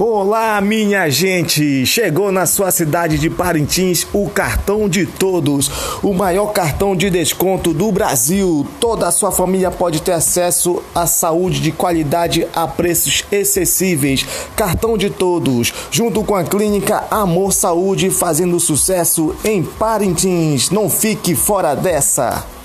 Olá, minha gente! Chegou na sua cidade de Parintins o cartão de todos, o maior cartão de desconto do Brasil. Toda a sua família pode ter acesso à saúde de qualidade a preços acessíveis. Cartão de todos, junto com a clínica Amor Saúde, fazendo sucesso em Parintins. Não fique fora dessa!